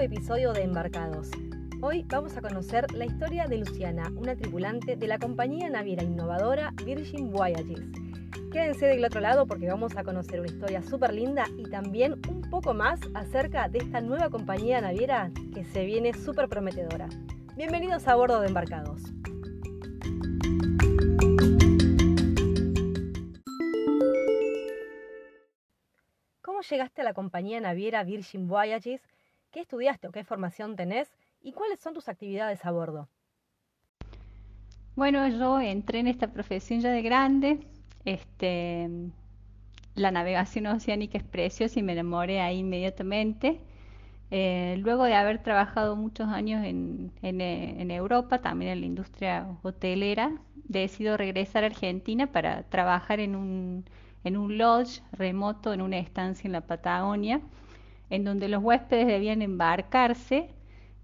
episodio de Embarcados. Hoy vamos a conocer la historia de Luciana, una tripulante de la compañía naviera innovadora Virgin Voyages. Quédense del otro lado porque vamos a conocer una historia súper linda y también un poco más acerca de esta nueva compañía naviera que se viene súper prometedora. Bienvenidos a bordo de Embarcados. ¿Cómo llegaste a la compañía naviera Virgin Voyages? ¿Qué estudiaste o qué formación tenés? ¿Y cuáles son tus actividades a bordo? Bueno, yo entré en esta profesión ya de grande. Este, la navegación oceánica es preciosa y me enamoré ahí inmediatamente. Eh, luego de haber trabajado muchos años en, en, Europa, también en la industria hotelera, decido regresar a Argentina para trabajar en un, en un lodge remoto, en una estancia en la Patagonia, en donde los huéspedes debían embarcarse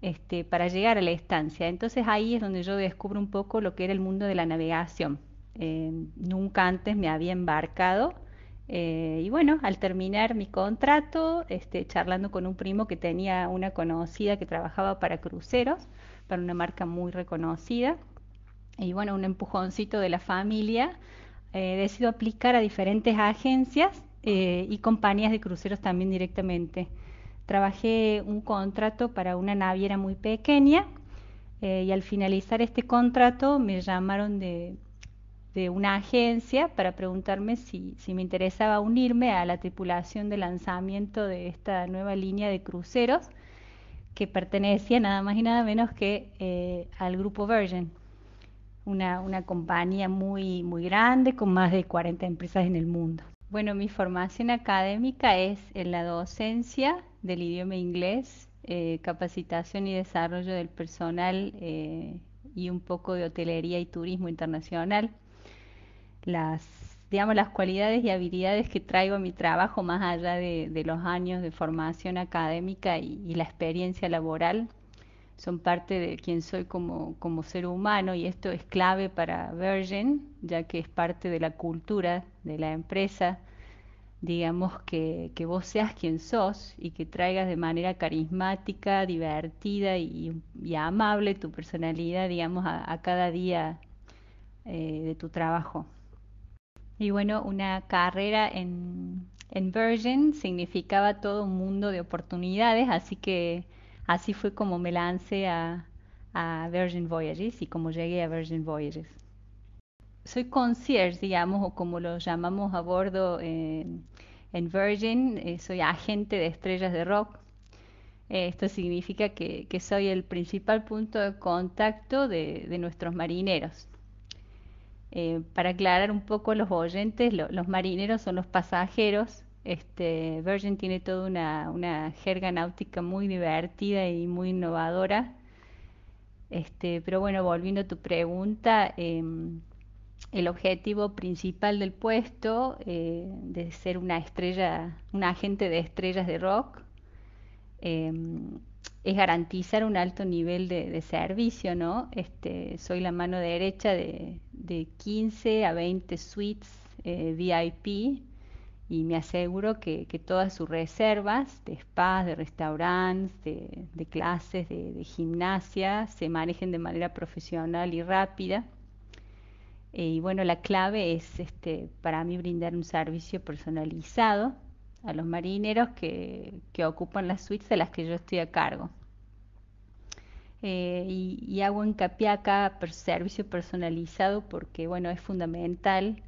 este, para llegar a la estancia. Entonces ahí es donde yo descubro un poco lo que era el mundo de la navegación. Eh, nunca antes me había embarcado. Eh, y bueno, al terminar mi contrato, este, charlando con un primo que tenía una conocida que trabajaba para cruceros, para una marca muy reconocida, y bueno, un empujoncito de la familia, eh, decido aplicar a diferentes agencias y compañías de cruceros también directamente. Trabajé un contrato para una naviera muy pequeña eh, y al finalizar este contrato me llamaron de, una agencia para preguntarme si, me interesaba unirme a la tripulación de lanzamiento de esta nueva línea de cruceros que pertenecía nada más y nada menos que eh, al grupo Virgin, una, una compañía muy, muy grande con más de 40 empresas en el mundo. Bueno, mi formación académica es en la docencia del idioma inglés, eh, capacitación y desarrollo del personal eh, y un poco de hotelería y turismo internacional. Las, digamos, las cualidades y habilidades que traigo a mi trabajo, más allá de, los años de formación académica y, la experiencia laboral, son parte de quien soy como, como ser humano y esto es clave para Virgin, ya que es parte de la cultura de la empresa, digamos que, que vos seas quien sos y que traigas de manera carismática, divertida y, amable tu personalidad, digamos, a, cada día eh, de tu trabajo. Y bueno, una carrera en, en Virgin significaba todo un mundo de oportunidades, así que así fue como me lancé a, Virgin Voyages y como llegué a Virgin Voyages soy concierge, digamos, o como lo llamamos a bordo en Virgin, eh, soy agente de estrellas de rock. Eh, esto significa que, soy el principal punto de contacto de, nuestros marineros. Eh, para aclarar un poco a los oyentes, los marineros son los pasajeros. Este, Virgin tiene toda una, jerga náutica muy divertida y muy innovadora. Este, pero bueno, volviendo a tu pregunta, em, el objetivo principal del puesto eh, de ser una estrella, un agente de estrellas de rock, em, es garantizar un alto nivel de, servicio, ¿no? Este, soy la mano derecha de, 15 a 20 suites eh, VIP y me aseguro que, todas sus reservas de spas, de restaurantes, de, clases, de gimnasia se manejen de manera profesional y rápida eh, y bueno, la clave es este, para mí brindar un servicio personalizado a los marineros que, ocupan las suites de las que yo estoy a cargo. Eh, y, hago hincapié acá servicio personalizado porque bueno, es fundamental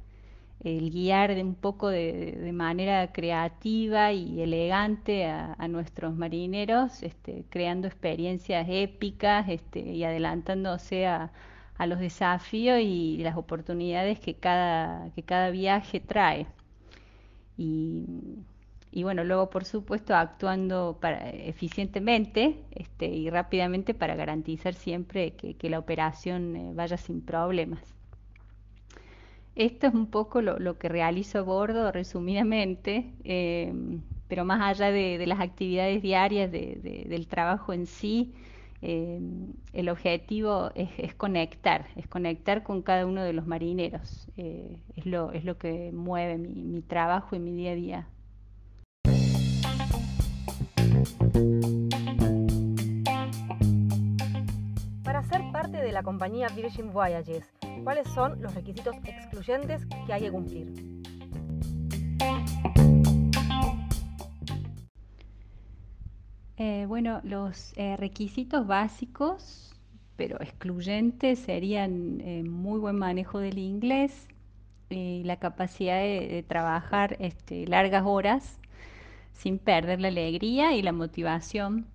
el guiar de un poco de, manera creativa y elegante a, nuestros marineros, este, creando experiencias épicas este, y adelantándose a, los desafíos y las oportunidades que cada, que cada viaje trae. Y, bueno, luego por supuesto actuando para, eficientemente este, y rápidamente para garantizar siempre que, la operación eh, vaya sin problemas esto es un poco lo, que realizo a bordo, resumidamente, eh, pero más allá de, las actividades diarias, del trabajo en sí, eh, el objetivo es, conectar, es conectar con cada uno de los marineros. Eh, es, lo, que mueve mi, mi trabajo y mi día a día. Para ser parte de la compañía Virgin Voyages, ¿Cuáles son los requisitos excluyentes que hay que cumplir? Eh, bueno, los eh, requisitos básicos, pero excluyentes, serían eh, muy buen manejo del inglés y la capacidad de, trabajar este, largas horas sin perder la alegría y la motivación.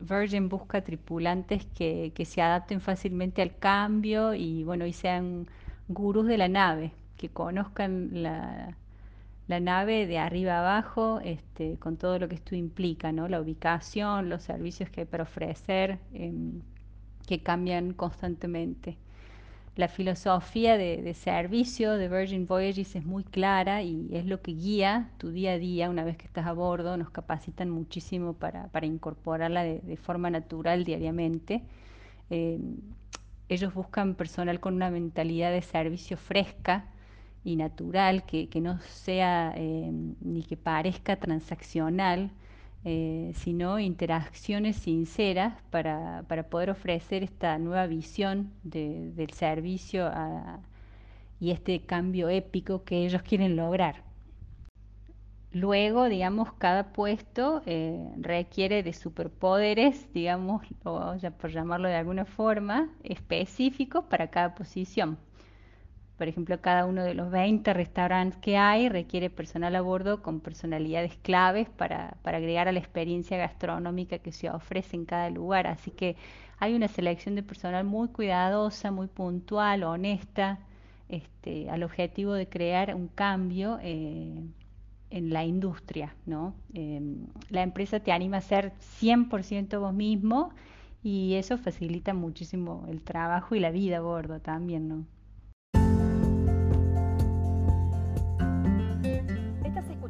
Virgin busca tripulantes que, se adapten fácilmente al cambio y bueno, y sean gurús de la nave, que conozcan la, nave de arriba abajo, este, con todo lo que esto implica, ¿no? La ubicación, los servicios que hay para ofrecer, em, que cambian constantemente la filosofía de, servicio de Virgin Voyages es muy clara y es lo que guía tu día a día una vez que estás a bordo. Nos capacitan muchísimo para, incorporarla de, forma natural diariamente. Eh, ellos buscan personal con una mentalidad de servicio fresca y natural, que, no sea eh, ni que parezca transaccional, eh, sino interacciones sinceras para, poder ofrecer esta nueva visión del servicio y este cambio épico que ellos quieren lograr. Luego, digamos, cada puesto eh, requiere de superpoderes, digamos, o ya por llamarlo de alguna forma, específicos para cada posición. Por ejemplo, cada uno de los 20 restaurantes que hay requiere personal a bordo con personalidades claves para, agregar a la experiencia gastronómica que se ofrece en cada lugar. Así que hay una selección de personal muy cuidadosa, muy puntual, honesta, este, al objetivo de crear un cambio eh, en la industria. ¿no? Em, la empresa te anima a ser 100% vos mismo y eso facilita muchísimo el trabajo y la vida a bordo también. ¿no?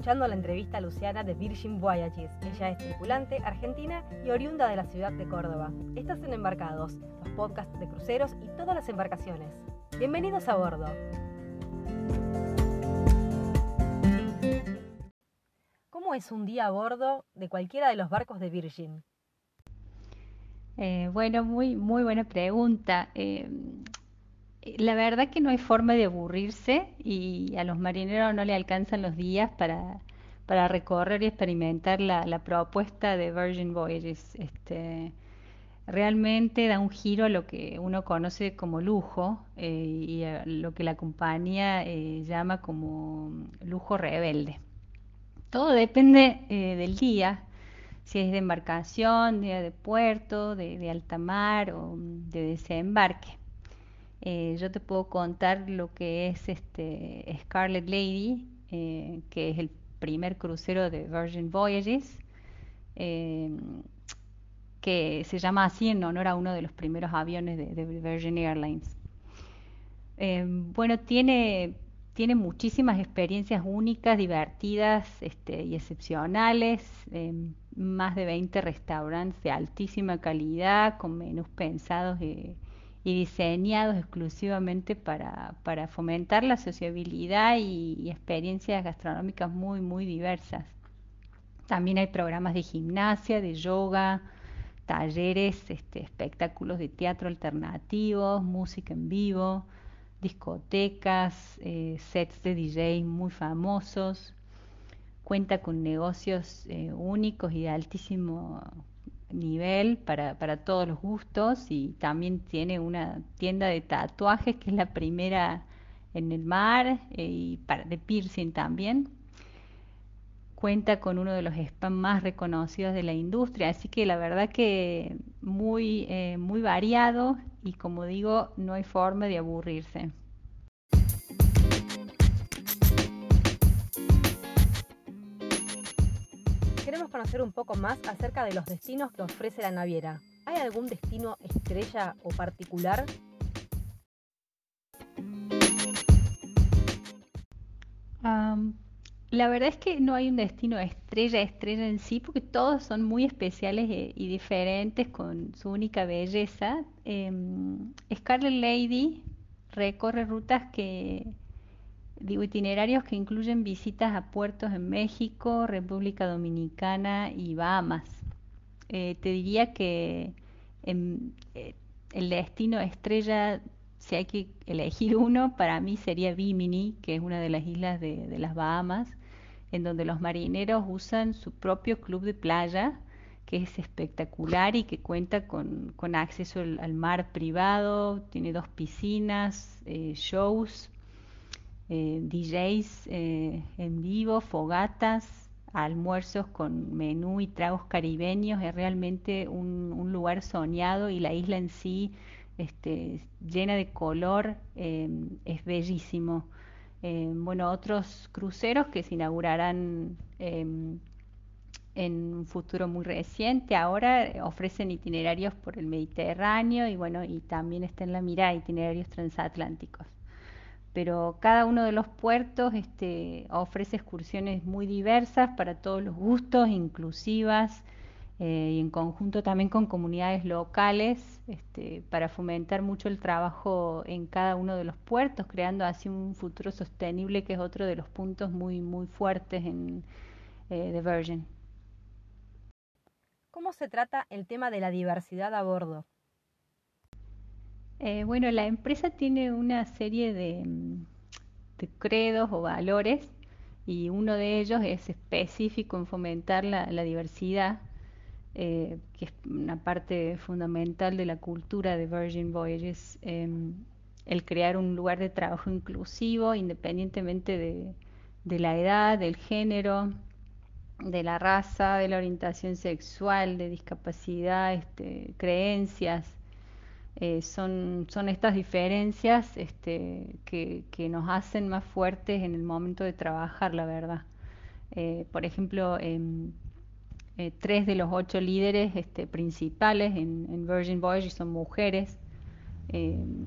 Escuchando la entrevista a Luciana de Virgin Voyages. Ella es tripulante argentina y oriunda de la ciudad de Córdoba. Estás en Embarcados, los podcasts de cruceros y todas las embarcaciones. Bienvenidos a bordo. ¿Cómo es un día a bordo de cualquiera de los barcos de Virgin? Eh, bueno, muy, muy buena pregunta. Eh, la verdad que no hay forma de aburrirse y a los marineros no le alcanzan los días para, para recorrer y experimentar la, la propuesta de Virgin Voyages. Este, realmente da un giro a lo que uno conoce como lujo eh, y a lo que la compañía eh, llama como lujo rebelde. Todo depende eh, del día, si es de embarcación, día de puerto, de, de alta mar o de desembarque. Eh, yo te puedo contar lo que es este Scarlet Lady, eh, que es el primer crucero de Virgin Voyages, eh, que se llama así en honor a uno de los primeros aviones de, Virgin Airlines. bueno, tiene, tiene muchísimas experiencias únicas, divertidas este, y excepcionales, más de 20 restaurantes de altísima calidad, con menús pensados y diseñados exclusivamente para, para fomentar la sociabilidad y, experiencias gastronómicas muy, muy diversas. También hay programas de gimnasia, de yoga, talleres, este, espectáculos de teatro alternativos, música en vivo, discotecas, eh, sets de DJ muy famosos. Cuenta con negocios eh, únicos y de altísimo nivel para, para todos los gustos y también tiene una tienda de tatuajes que es la primera en el mar eh, y para, de piercing también. Cuenta con uno de los spam más reconocidos de la industria, así que la verdad que muy, eh, muy variado y como digo, no hay forma de aburrirse. Conocer un poco más acerca de los destinos que ofrece la naviera. ¿Hay algún destino estrella o particular? la verdad es que no hay un destino estrella, estrella en sí, porque todos son muy especiales e, y diferentes con su única belleza. Em, Scarlet Lady recorre rutas que digo, itinerarios que incluyen visitas a puertos en México, República Dominicana y Bahamas. Eh, te diría que em, eh, el destino estrella, si hay que elegir uno, para mí sería Bimini, que es una de las islas de, las Bahamas, en donde los marineros usan su propio club de playa, que es espectacular y que cuenta con, acceso al, mar privado, tiene dos piscinas, eh, shows, eh, DJs eh, en vivo, fogatas, almuerzos con menú y tragos caribeños, es realmente un, lugar soñado y la isla en sí este, llena de color, em, es bellísimo. Em, bueno, otros cruceros que se inaugurarán em, en un futuro muy reciente, ahora ofrecen itinerarios por el Mediterráneo y bueno, y también está en la mira itinerarios transatlánticos pero cada uno de los puertos este, ofrece excursiones muy diversas para todos los gustos, inclusivas eh, y en conjunto también con comunidades locales este, para fomentar mucho el trabajo en cada uno de los puertos, creando así un futuro sostenible que es otro de los puntos muy, muy fuertes en eh, The Virgin. ¿Cómo se trata el tema de la diversidad a bordo? Eh, bueno, la empresa tiene una serie de, credos o valores y uno de ellos es específico en fomentar la, diversidad, eh, que es una parte fundamental de la cultura de Virgin Voyages, em, el crear un lugar de trabajo inclusivo independientemente de, la edad, del género, de la raza, de la orientación sexual, de discapacidad, este, creencias. Eh, son, son estas diferencias este, que, nos hacen más fuertes en el momento de trabajar, la verdad. Eh, por ejemplo, em, eh, tres de los ocho líderes este, principales en, Virgin Voyage son mujeres. Em,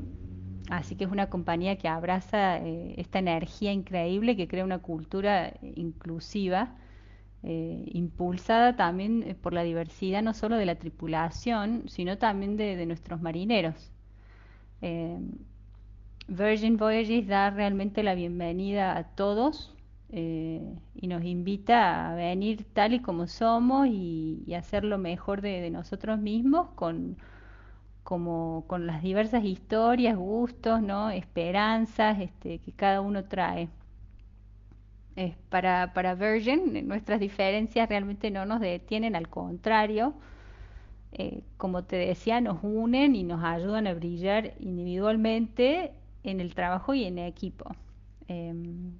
así que es una compañía que abraza esta energía increíble, que crea una cultura inclusiva eh, impulsada también eh, por la diversidad no solo de la tripulación, sino también de, nuestros marineros. Eh, Virgin Voyages da realmente la bienvenida a todos y nos invita a venir tal y como somos y, hacer lo mejor de, nosotros mismos con, como, con las diversas historias, gustos, ¿no? esperanzas este, que cada uno trae para, para Virgin, nuestras diferencias realmente no nos detienen, al contrario, eh, como te decía, nos unen y nos ayudan a brillar individualmente en el trabajo y en equipo. Em,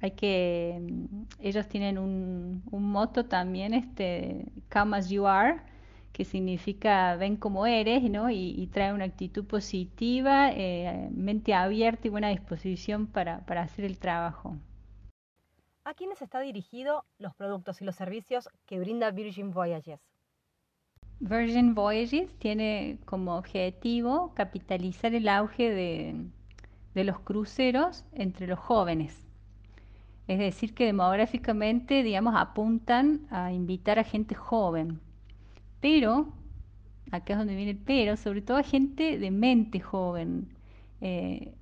hay que, ellos tienen un, un moto también, este, Come as you are, que significa ven como eres, ¿no? Y, trae una actitud positiva, eh, mente abierta y buena disposición para, para hacer el trabajo. ¿A quiénes está dirigido los productos y los servicios que brinda Virgin Voyages? Virgin Voyages tiene como objetivo capitalizar el auge de, los cruceros entre los jóvenes. Es decir, que demográficamente, digamos, apuntan a invitar a gente joven. Pero, acá es donde viene el pero, sobre todo a gente de mente joven. Eh,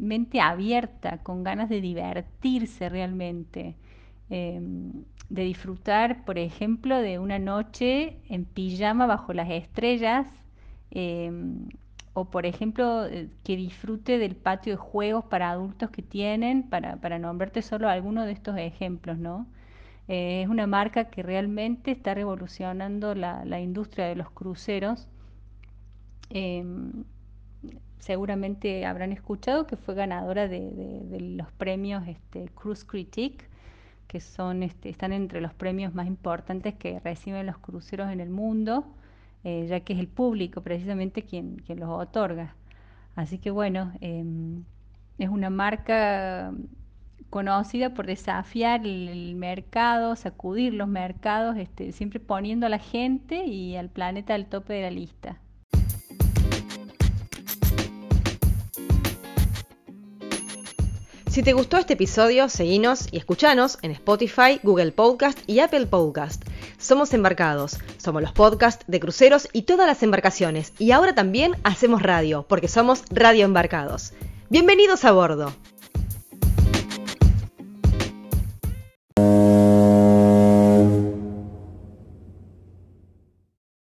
mente abierta, con ganas de divertirse realmente, em, de disfrutar, por ejemplo, de una noche en pijama bajo las estrellas, em, o por ejemplo, eh, que disfrute del patio de juegos para adultos que tienen, para, nombrarte solo algunos de estos ejemplos, ¿no? Eh, es una marca que realmente está revolucionando la, industria de los cruceros. Seguramente habrán escuchado que fue ganadora de, los premios este, Cruise Critique, que son, este, están entre los premios más importantes que reciben los cruceros en el mundo, eh, ya que es el público precisamente quien, los otorga. Así que bueno, em, es una marca conocida por desafiar el, mercado, sacudir los mercados, este, siempre poniendo a la gente y al planeta al tope de la lista. Si te gustó este episodio, seguinos y escuchanos en Spotify, Google Podcast y Apple Podcast. Somos embarcados, somos los podcasts de cruceros y todas las embarcaciones. Y ahora también hacemos radio, porque somos Radio Embarcados. Bienvenidos a bordo.